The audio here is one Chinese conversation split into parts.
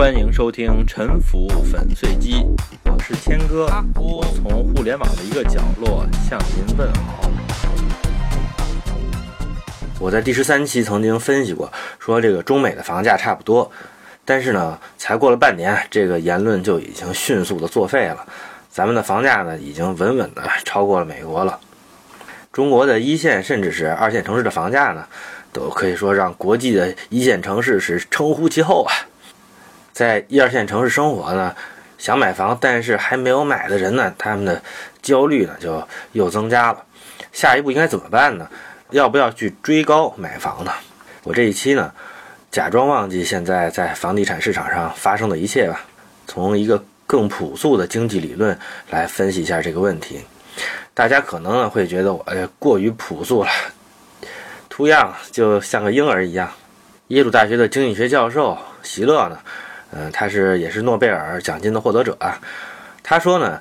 欢迎收听《沉浮粉碎机》，我是谦哥，我从互联网的一个角落向您问好。我在第十三期曾经分析过，说这个中美的房价差不多，但是呢，才过了半年，这个言论就已经迅速的作废了。咱们的房价呢，已经稳稳的超过了美国了。中国的一线甚至是二线城市的房价呢，都可以说让国际的一线城市是称呼其后啊。在一二线城市生活呢，想买房但是还没有买的人呢，他们的焦虑呢就又增加了。下一步应该怎么办呢？要不要去追高买房呢？我这一期呢，假装忘记现在在房地产市场上发生的一切吧，从一个更朴素的经济理论来分析一下这个问题。大家可能呢会觉得我过于朴素了，图样就像个婴儿一样。耶鲁大学的经济学教授席勒呢，嗯，他是也是诺贝尔奖金的获得者啊。他说呢，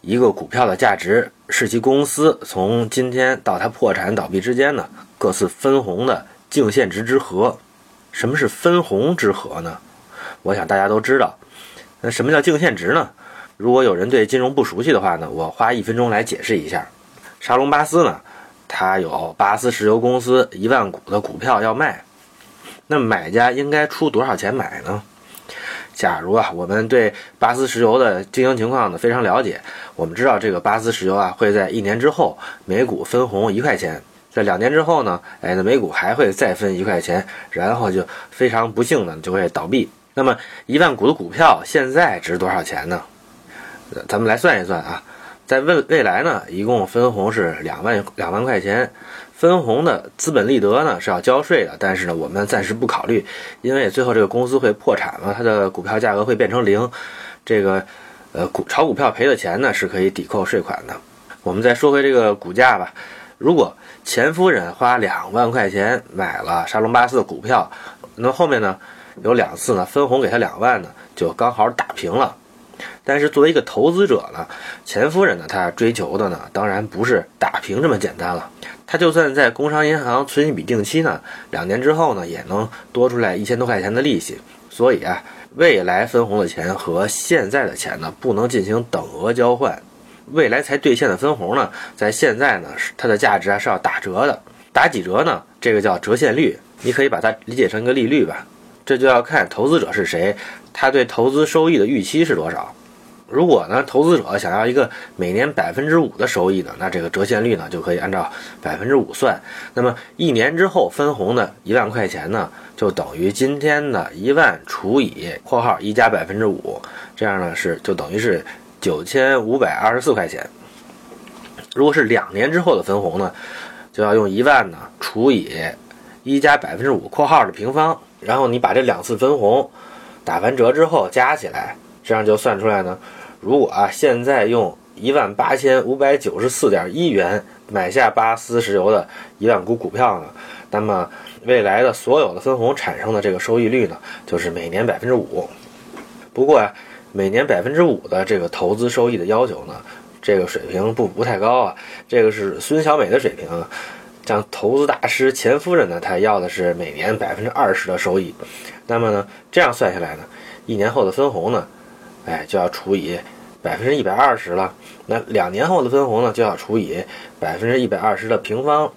一个股票的价值是其公司从今天到它破产倒闭之间呢各次分红的净现值之和。什么是分红之和呢？我想大家都知道。那什么叫净现值呢？如果有人对金融不熟悉的话呢，我花一分钟来解释一下。沙龙巴斯呢，他有巴斯石油公司一万股的股票要卖，那买家应该出多少钱买呢？假如啊，我们对巴斯石油的经营情况呢非常了解，我们知道这个巴斯石油啊会在一年之后每股分红一块钱，在两年之后呢，哎，那每股还会再分一块钱，然后就非常不幸的就会倒闭。那么一万股的股票现在值多少钱呢？咱们来算一算啊，在未未来呢，一共分红是两万两万块钱，分红的资本利得呢是要交税的，但是呢，我们暂时不考虑，因为最后这个公司会破产了，它的股票价格会变成零，这个呃股炒股票赔的钱呢是可以抵扣税款的。我们再说回这个股价吧，如果钱夫人花两万块钱买了沙龙巴斯的股票，那后面呢有两次呢分红给他两万呢，就刚好打平了。但是作为一个投资者呢，钱夫人呢，她追求的呢，当然不是打平这么简单了。他就算在工商银行存一笔定期呢，两年之后呢，也能多出来一千多块钱的利息。所以啊，未来分红的钱和现在的钱呢，不能进行等额交换。未来才兑现的分红呢，在现在呢，是它的价值啊是要打折的。打几折呢？这个叫折现率，你可以把它理解成一个利率吧。这就要看投资者是谁，他对投资收益的预期是多少。如果呢，投资者想要一个每年百分之五的收益呢，那这个折现率呢就可以按照百分之五算。那么一年之后分红的一万块钱呢，就等于今天的一万除以（括号一加百分之五），这样呢是就等于是九千五百二十四块钱。如果是两年之后的分红呢，就要用一万呢除以一加百分之五（括号的平方），然后你把这两次分红打完折之后加起来，这样就算出来呢。如果啊，现在用一万八千五百九十四点一元买下巴斯石油的一万股股票呢，那么未来的所有的分红产生的这个收益率呢，就是每年百分之五。不过啊，每年百分之五的这个投资收益的要求呢，这个水平不不太高啊。这个是孙小美的水平，像投资大师钱夫人呢，她要的是每年百分之二十的收益。那么呢，这样算下来呢，一年后的分红呢？哎，就要除以百分之一百二十了。那两年后的分红呢，就要除以百分之一百二十的平方。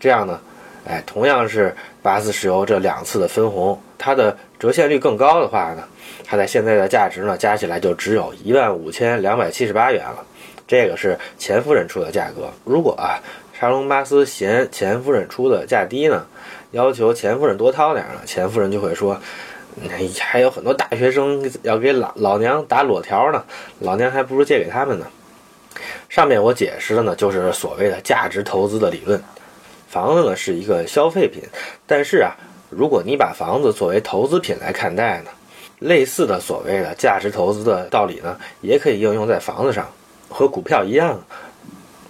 这样呢，哎，同样是巴斯石油这两次的分红，它的折现率更高的话呢，它在现在的价值呢，加起来就只有一万五千两百七十八元了。这个是钱夫人出的价格。如果啊，沙龙巴斯嫌钱夫人出的价低呢，要求钱夫人多掏点呢，钱夫人就会说。还有很多大学生要给老老娘打裸条呢，老娘还不如借给他们呢。上面我解释的呢，就是所谓的价值投资的理论。房子呢是一个消费品，但是啊，如果你把房子作为投资品来看待呢，类似的所谓的价值投资的道理呢，也可以应用在房子上，和股票一样。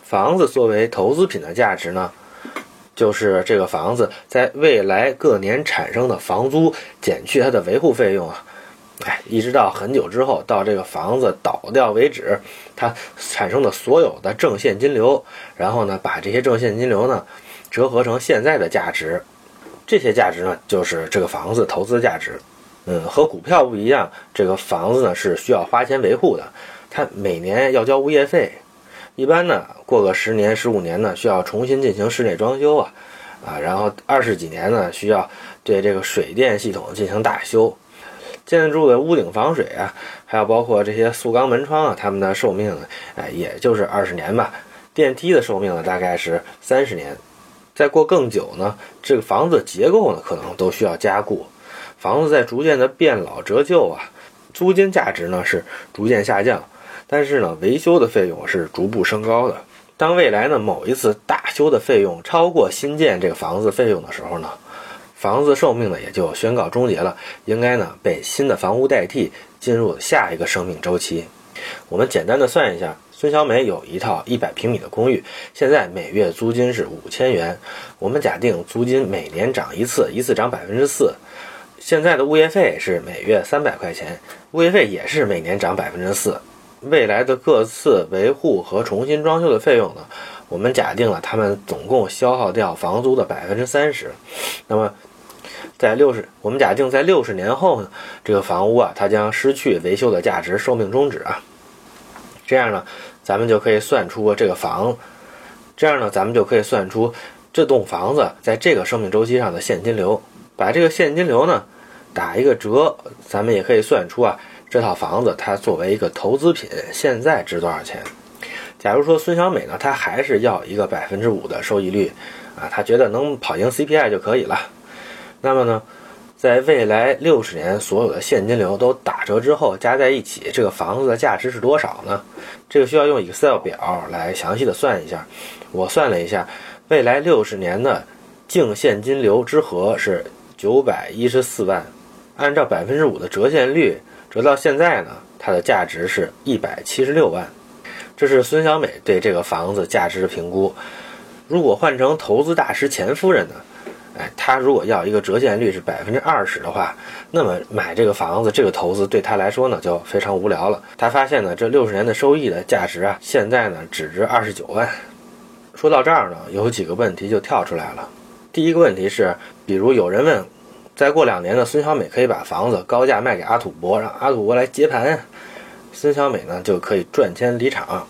房子作为投资品的价值呢？就是这个房子在未来各年产生的房租减去它的维护费用啊，哎，一直到很久之后，到这个房子倒掉为止，它产生的所有的正现金流，然后呢，把这些正现金流呢折合成现在的价值，这些价值呢，就是这个房子投资价值。嗯，和股票不一样，这个房子呢是需要花钱维护的，它每年要交物业费，一般呢过个十年、十五年呢需要重新进行室内装修啊，啊，然后二十几年呢需要对这个水电系统进行大修，建筑的屋顶防水啊，还有包括这些塑钢门窗啊，它们的寿命呢，哎，也就是二十年吧。电梯的寿命呢大概是三十年，再过更久呢，这个房子结构呢可能都需要加固。房子在逐渐的变老折旧啊，租金价值呢是逐渐下降，但是呢维修的费用是逐步升高的。当未来呢某一次大修的费用超过新建这个房子费用的时候呢，房子寿命呢也就宣告终结了，应该呢被新的房屋代替，进入下一个生命周期。我们简单的算一下，孙小美有一套一百平米的公寓，现在每月租金是五千元，我们假定租金每年涨一次，一次涨百分之四。现在的物业费是每月三百块钱，物业费也是每年涨百分之四。未来的各次维护和重新装修的费用呢？我们假定了他们总共消耗掉房租的百分之三十。那么，在六十，我们假定在六十年后呢，这个房屋啊，它将失去维修的价值，寿命终止啊。这样呢，咱们就可以算出这个房，这样呢，咱们就可以算出这栋房子在这个生命周期上的现金流。把这个现金流呢。打一个折，咱们也可以算出啊，这套房子它作为一个投资品，现在值多少钱？假如说孙小美呢，她还是要一个百分之五的收益率，啊，她觉得能跑赢 CPI 就可以了。那么呢，在未来六十年，所有的现金流都打折之后，加在一起，这个房子的价值是多少呢？这个需要用 Excel 表来详细的算一下。我算了一下，未来六十年的净现金流之和是九百一十四万。按照百分之五的折现率折到现在呢，它的价值是一百七十六万。这是孙小美对这个房子价值的评估。如果换成投资大师钱夫人呢？哎，她如果要一个折现率是百分之二十的话，那么买这个房子这个投资对她来说呢就非常无聊了。她发现呢，这六十年的收益的价值啊，现在呢只值二十九万。说到这儿呢，有几个问题就跳出来了。第一个问题是，比如有人问。再过两年呢，孙小美可以把房子高价卖给阿土伯，让阿土伯来接盘，孙小美呢就可以赚钱离场。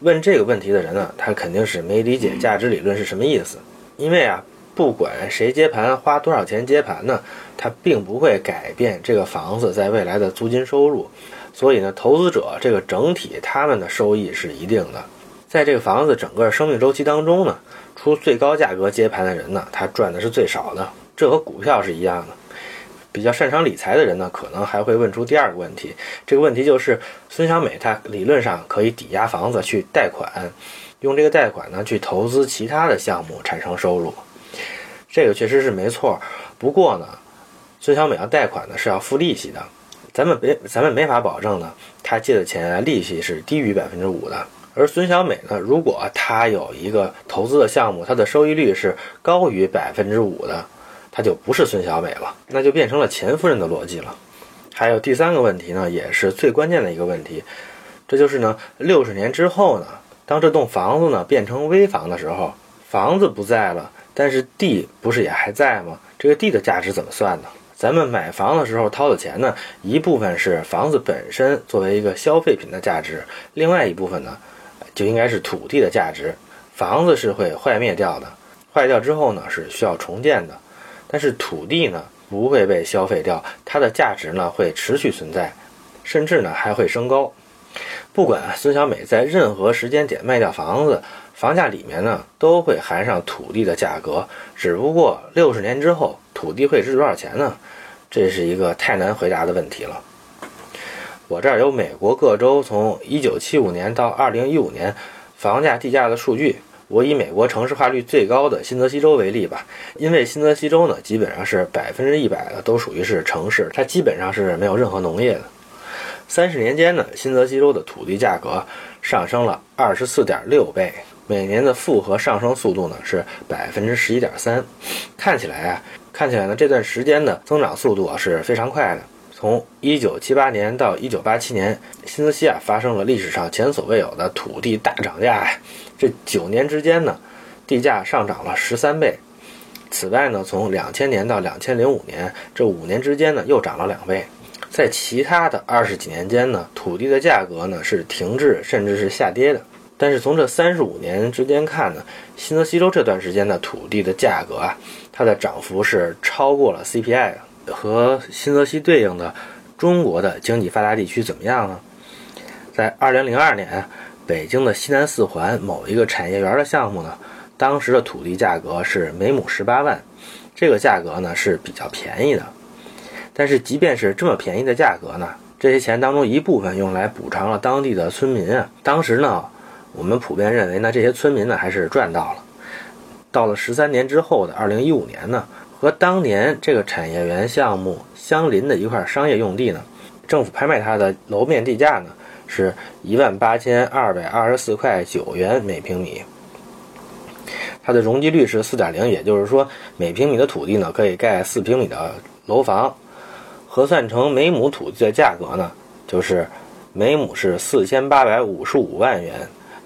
问这个问题的人呢，他肯定是没理解价值理论是什么意思。因为啊，不管谁接盘，花多少钱接盘呢，他并不会改变这个房子在未来的租金收入。所以呢，投资者这个整体他们的收益是一定的。在这个房子整个生命周期当中呢，出最高价格接盘的人呢，他赚的是最少的。这和股票是一样的。比较擅长理财的人呢，可能还会问出第二个问题。这个问题就是，孙小美她理论上可以抵押房子去贷款，用这个贷款呢去投资其他的项目产生收入。这个确实是没错。不过呢，孙小美要贷款呢是要付利息的，咱们没咱们没法保证呢，她借的钱啊利息是低于百分之五的。而孙小美呢，如果她有一个投资的项目，它的收益率是高于百分之五的。她就不是孙小美了，那就变成了钱夫人的逻辑了。还有第三个问题呢，也是最关键的一个问题，这就是呢，六十年之后呢，当这栋房子呢变成危房的时候，房子不在了，但是地不是也还在吗？这个地的价值怎么算呢？咱们买房的时候掏的钱呢，一部分是房子本身作为一个消费品的价值，另外一部分呢，就应该是土地的价值。房子是会坏灭掉的，坏掉之后呢，是需要重建的。但是土地呢不会被消费掉，它的价值呢会持续存在，甚至呢还会升高。不管孙小美在任何时间点卖掉房子，房价里面呢都会含上土地的价格。只不过六十年之后土地会值多少钱呢？这是一个太难回答的问题了。我这儿有美国各州从一九七五年到二零一五年房价地价的数据。我以美国城市化率最高的新泽西州为例吧，因为新泽西州呢，基本上是百分之一百的都属于是城市，它基本上是没有任何农业的。三十年间呢，新泽西州的土地价格上升了二十四点六倍，每年的复合上升速度呢是百分之十一点三。看起来啊，看起来呢这段时间的增长速度啊是非常快的。从一九七八年到一九八七年，新泽西啊发生了历史上前所未有的土地大涨价。这九年之间呢，地价上涨了十三倍，此外呢，从两千年到两千零五年这五年之间呢，又涨了两倍。在其他的二十几年间呢，土地的价格呢是停滞甚至是下跌的。但是从这三十五年之间看呢，新泽西州这段时间的土地的价格啊，它的涨幅是超过了 CPI 的。和新泽西对应的中国的经济发达地区怎么样呢？在二零零二年，北京的西南四环某一个产业园的项目呢，当时的土地价格是每亩十八万，这个价格呢是比较便宜的。但是，即便是这么便宜的价格呢，这些钱当中一部分用来补偿了当地的村民啊。当时呢，我们普遍认为呢，这些村民呢还是赚到了。到了十三年之后的二零一五年呢，和当年这个产业园项目相邻的一块商业用地呢，政府拍卖它的楼面地价呢是一万八千二百二十四块九元每平米，它的容积率是四点零，也就是说每平米的土地呢可以盖四平米的楼房。核算成每亩土地的价格呢，就是每亩是四千八百五十五万元。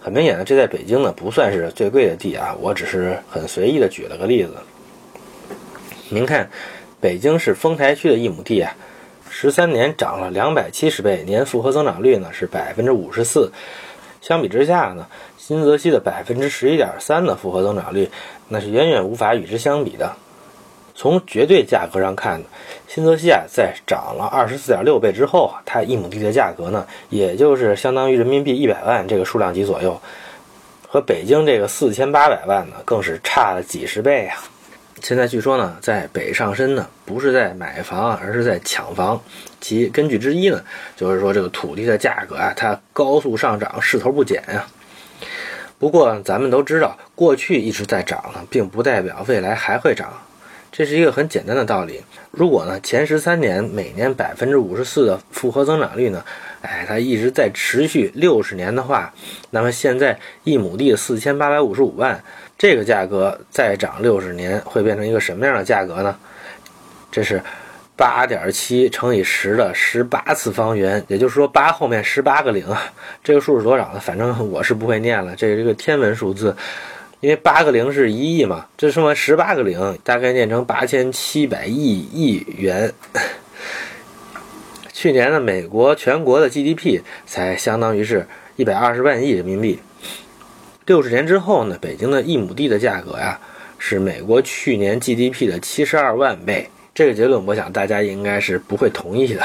很明显的，这在北京呢不算是最贵的地啊，我只是很随意的举了个例子。您看，北京市丰台区的一亩地啊，十三年涨了两百七十倍，年复合增长率呢是百分之五十四。相比之下呢，新泽西的百分之十一点三的复合增长率，那是远远无法与之相比的。从绝对价格上看，新泽西啊，在涨了二十四点六倍之后啊，它一亩地的价格呢，也就是相当于人民币一百万这个数量级左右，和北京这个四千八百万呢，更是差了几十倍啊！现在据说呢，在北上深呢，不是在买房，而是在抢房。其根据之一呢，就是说这个土地的价格啊，它高速上涨，势头不减呀。不过咱们都知道，过去一直在涨呢，并不代表未来还会涨。这是一个很简单的道理。如果呢前十三年每年百分之五十四的复合增长率呢，哎，它一直在持续六十年的话，那么现在一亩地四千八百五十五万，这个价格再涨六十年会变成一个什么样的价格呢？这是八点七乘以十的十八次方圆，也就是说八后面十八个零啊。这个数是多少呢？反正我是不会念了，这是一个天文数字。因为八个零是一亿嘛，这说完十八个零大概念成八千七百亿亿元。去年呢，美国全国的 GDP 才相当于是一百二十万亿人民币。六十年之后呢，北京的一亩地的价格呀，是美国去年 GDP 的七十二万倍。这个结论，我想大家应该是不会同意的。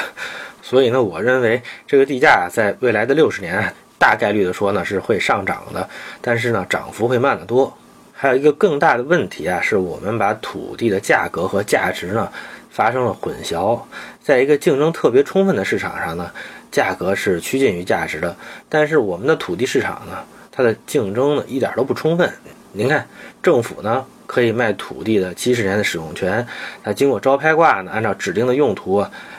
所以呢，我认为这个地价在未来的六十年。大概率的说呢，是会上涨的，但是呢，涨幅会慢得多。还有一个更大的问题啊，是我们把土地的价格和价值呢发生了混淆。在一个竞争特别充分的市场上呢，价格是趋近于价值的，但是我们的土地市场呢，它的竞争呢一点都不充分。您看，政府呢可以卖土地的七十年的使用权，它经过招拍挂呢，按照指定的用途，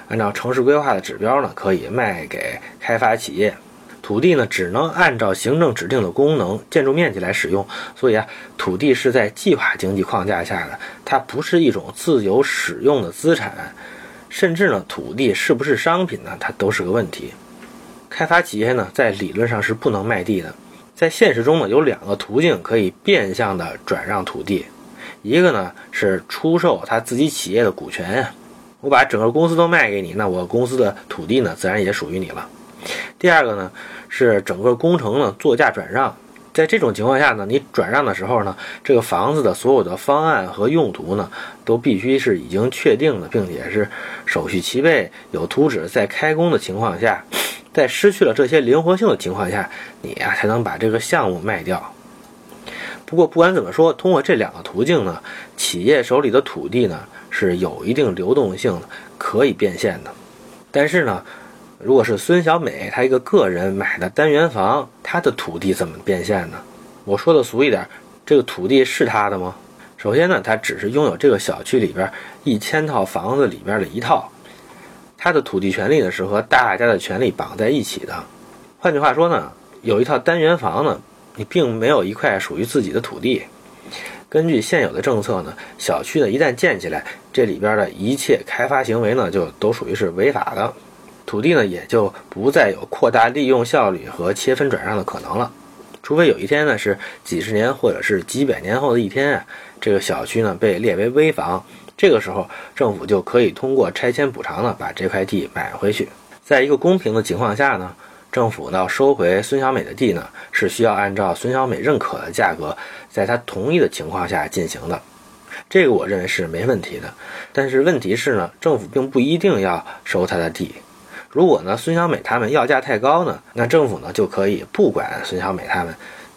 按照城市规划的指标呢，可以卖给开发企业。土地呢，只能按照行政指定的功能、建筑面积来使用，所以啊，土地是在计划经济框架下的，它不是一种自由使用的资产，甚至呢，土地是不是商品呢，它都是个问题。开发企业呢，在理论上是不能卖地的，在现实中呢，有两个途径可以变相的转让土地，一个呢是出售他自己企业的股权呀，我把整个公司都卖给你，那我公司的土地呢，自然也属于你了。第二个呢，是整个工程呢作价转让，在这种情况下呢，你转让的时候呢，这个房子的所有的方案和用途呢，都必须是已经确定的，并且是手续齐备、有图纸在开工的情况下，在失去了这些灵活性的情况下，你呀才能把这个项目卖掉。不过不管怎么说，通过这两个途径呢，企业手里的土地呢是有一定流动性的，可以变现的，但是呢。如果是孙小美，她一个个人买的单元房，她的土地怎么变现呢？我说的俗一点，这个土地是她的吗？首先呢，她只是拥有这个小区里边一千套房子里边的一套，她的土地权利呢是和大家的权利绑在一起的。换句话说呢，有一套单元房呢，你并没有一块属于自己的土地。根据现有的政策呢，小区呢一旦建起来，这里边的一切开发行为呢就都属于是违法的。土地呢，也就不再有扩大利用效率和切分转让的可能了。除非有一天呢是几十年或者是几百年后的一天啊，这个小区呢被列为危房，这个时候政府就可以通过拆迁补偿呢把这块地买回去。在一个公平的情况下呢，政府要收回孙小美的地呢，是需要按照孙小美认可的价格，在她同意的情况下进行的。这个我认为是没问题的。但是问题是呢，政府并不一定要收他的地。如果呢，孙小美他们要价太高呢，那政府呢就可以不管孙小美他们，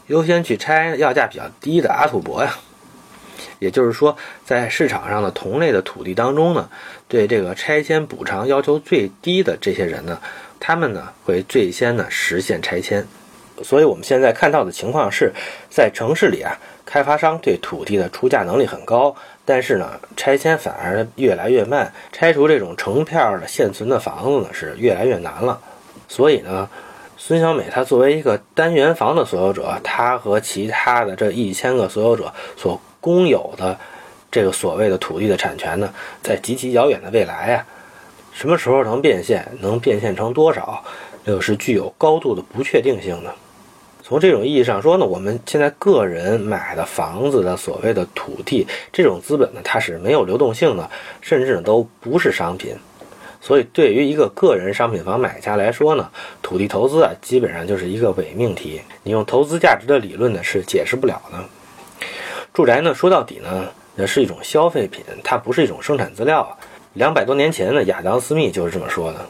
优先去拆要价比较低的阿土伯呀。也就是说，在市场上的同类的土地当中呢，对这个拆迁补偿要求最低的这些人呢，他们呢会最先呢实现拆迁。所以我们现在看到的情况是，在城市里啊，开发商对土地的出价能力很高。但是呢，拆迁反而越来越慢，拆除这种成片的现存的房子呢是越来越难了。所以呢，孙小美她作为一个单元房的所有者，她和其他的这一千个所有者所共有的这个所谓的土地的产权呢，在极其遥远的未来啊，什么时候能变现，能变现成多少，这个是具有高度的不确定性的。从这种意义上说呢，我们现在个人买的房子的所谓的土地，这种资本呢，它是没有流动性的，甚至呢都不是商品。所以，对于一个个人商品房买家来说呢，土地投资啊，基本上就是一个伪命题。你用投资价值的理论呢，是解释不了的。住宅呢，说到底呢，那是一种消费品，它不是一种生产资料。两百多年前呢，亚当·斯密就是这么说的。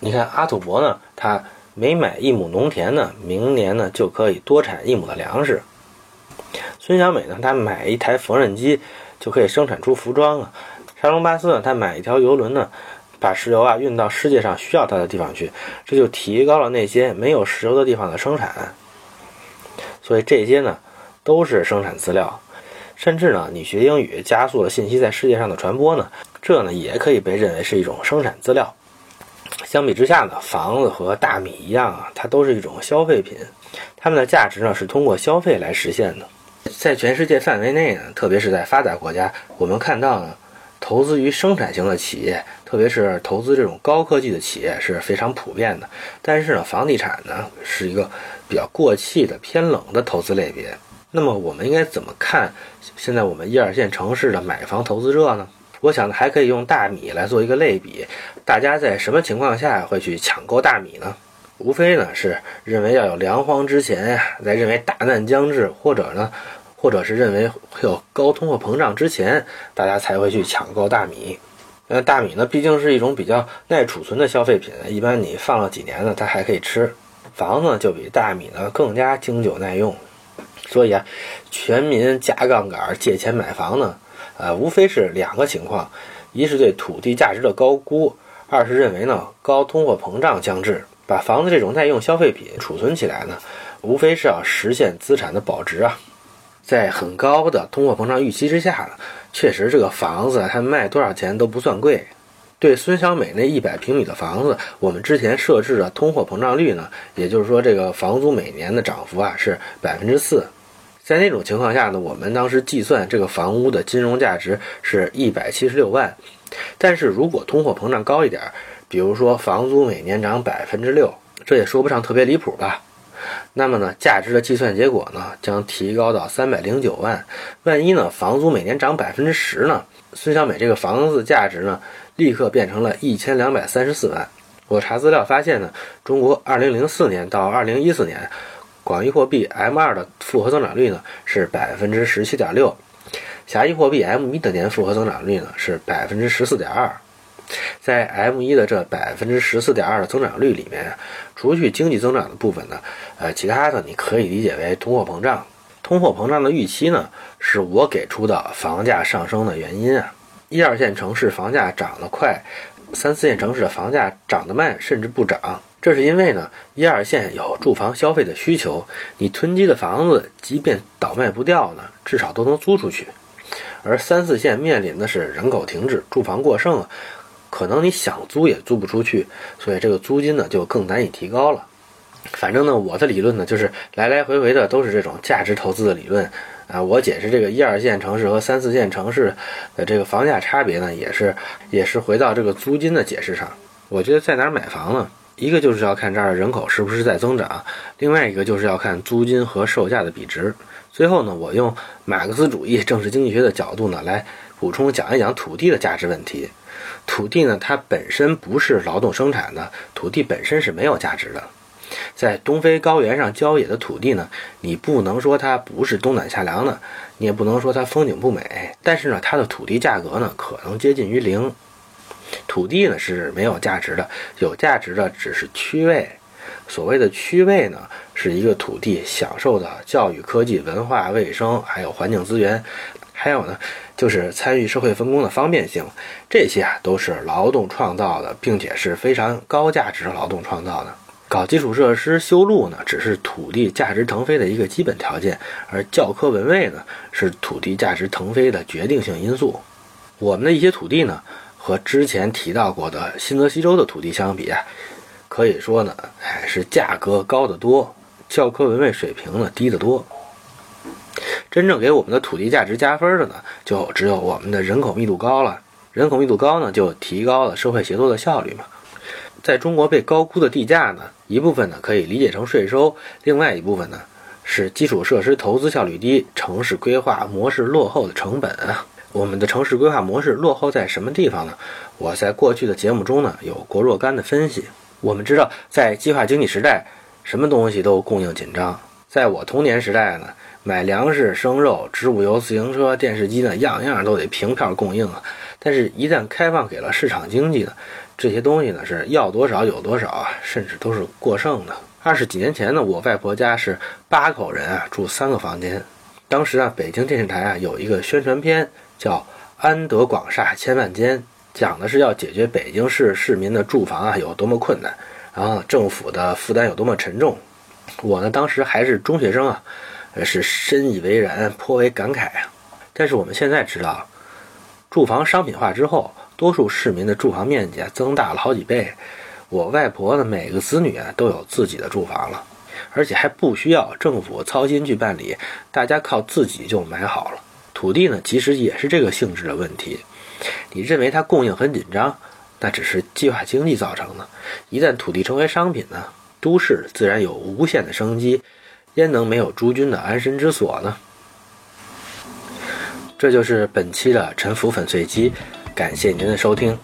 你看阿土伯呢，他。每买一亩农田呢，明年呢就可以多产一亩的粮食。孙小美呢，她买一台缝纫机就可以生产出服装啊。沙龙巴斯呢，他买一条游轮呢，把石油啊运到世界上需要它的地方去，这就提高了那些没有石油的地方的生产。所以这些呢都是生产资料，甚至呢你学英语加速了信息在世界上的传播呢，这呢也可以被认为是一种生产资料。相比之下呢，房子和大米一样啊，它都是一种消费品，它们的价值呢是通过消费来实现的。在全世界范围内呢，特别是在发达国家，我们看到呢，投资于生产型的企业，特别是投资这种高科技的企业是非常普遍的。但是呢，房地产呢是一个比较过气的、偏冷的投资类别。那么我们应该怎么看现在我们一二线城市的买房投资热呢？我想呢还可以用大米来做一个类比，大家在什么情况下会去抢购大米呢？无非呢是认为要有粮荒之前呀，在认为大难将至，或者呢，或者是认为会有高通货膨胀之前，大家才会去抢购大米。那大米呢，毕竟是一种比较耐储存的消费品，一般你放了几年呢，它还可以吃。房子就比大米呢更加经久耐用，所以啊，全民加杠杆借钱买房呢。呃，无非是两个情况，一是对土地价值的高估，二是认为呢高通货膨胀将至，把房子这种耐用消费品储存起来呢，无非是要实现资产的保值啊。在很高的通货膨胀预期之下呢，确实这个房子它卖多少钱都不算贵。对孙小美那一百平米的房子，我们之前设置的通货膨胀率呢，也就是说这个房租每年的涨幅啊是百分之四。在那种情况下呢，我们当时计算这个房屋的金融价值是一百七十六万。但是如果通货膨胀高一点，比如说房租每年涨百分之六，这也说不上特别离谱吧？那么呢，价值的计算结果呢，将提高到三百零九万。万一呢，房租每年涨百分之十呢，孙小美这个房子价值呢，立刻变成了一千两百三十四万。我查资料发现呢，中国二零零四年到二零一四年。广义货币 M2 的复合增长率呢是百分之十七点六，狭义货币 M1 的年复合增长率呢是百分之十四点二。在 M1 的这百分之十四点二的增长率里面，除去经济增长的部分呢，呃，其他的你可以理解为通货膨胀。通货膨胀的预期呢，是我给出的房价上升的原因啊。一二线城市房价涨得快，三四线城市的房价涨得慢，甚至不涨。这是因为呢，一二线有住房消费的需求，你囤积的房子即便倒卖不掉呢，至少都能租出去；而三四线面临的是人口停滞、住房过剩，可能你想租也租不出去，所以这个租金呢就更难以提高了。反正呢，我的理论呢就是来来回回的都是这种价值投资的理论啊。我解释这个一二线城市和三四线城市的这个房价差别呢，也是也是回到这个租金的解释上。我觉得在哪儿买房呢？一个就是要看这儿的人口是不是在增长，另外一个就是要看租金和售价的比值。最后呢，我用马克思主义政治经济学的角度呢，来补充讲一讲土地的价值问题。土地呢，它本身不是劳动生产的，土地本身是没有价值的。在东非高原上郊野的土地呢，你不能说它不是冬暖夏凉的，你也不能说它风景不美，但是呢，它的土地价格呢，可能接近于零。土地呢是没有价值的，有价值的只是区位。所谓的区位呢，是一个土地享受的教育、科技、文化、卫生，还有环境资源，还有呢，就是参与社会分工的方便性。这些啊都是劳动创造的，并且是非常高价值劳动创造的。搞基础设施、修路呢，只是土地价值腾飞的一个基本条件，而教科文卫呢，是土地价值腾飞的决定性因素。我们的一些土地呢。和之前提到过的新泽西州的土地相比啊，可以说呢，哎，是价格高得多，教科文卫水平呢低得多。真正给我们的土地价值加分的呢，就只有我们的人口密度高了。人口密度高呢，就提高了社会协作的效率嘛。在中国被高估的地价呢，一部分呢可以理解成税收，另外一部分呢是基础设施投资效率低、城市规划模式落后的成本啊。我们的城市规划模式落后在什么地方呢？我在过去的节目中呢有过若干的分析。我们知道，在计划经济时代，什么东西都供应紧张。在我童年时代呢，买粮食、生肉、植物油、自行车、电视机呢，样样都得凭票供应啊。但是，一旦开放给了市场经济呢，这些东西呢是要多少有多少啊，甚至都是过剩的。二十几年前呢，我外婆家是八口人啊，住三个房间。当时啊，北京电视台啊有一个宣传片。叫安得广厦千万间，讲的是要解决北京市市民的住房啊有多么困难，然后政府的负担有多么沉重。我呢当时还是中学生啊，是深以为然，颇为感慨啊。但是我们现在知道，住房商品化之后，多数市民的住房面积啊增大了好几倍。我外婆的每个子女啊都有自己的住房了，而且还不需要政府操心去办理，大家靠自己就买好了。土地呢，其实也是这个性质的问题。你认为它供应很紧张，那只是计划经济造成的。一旦土地成为商品呢，都市自然有无限的生机，焉能没有诸君的安身之所呢？这就是本期的沉浮粉碎机，感谢您的收听。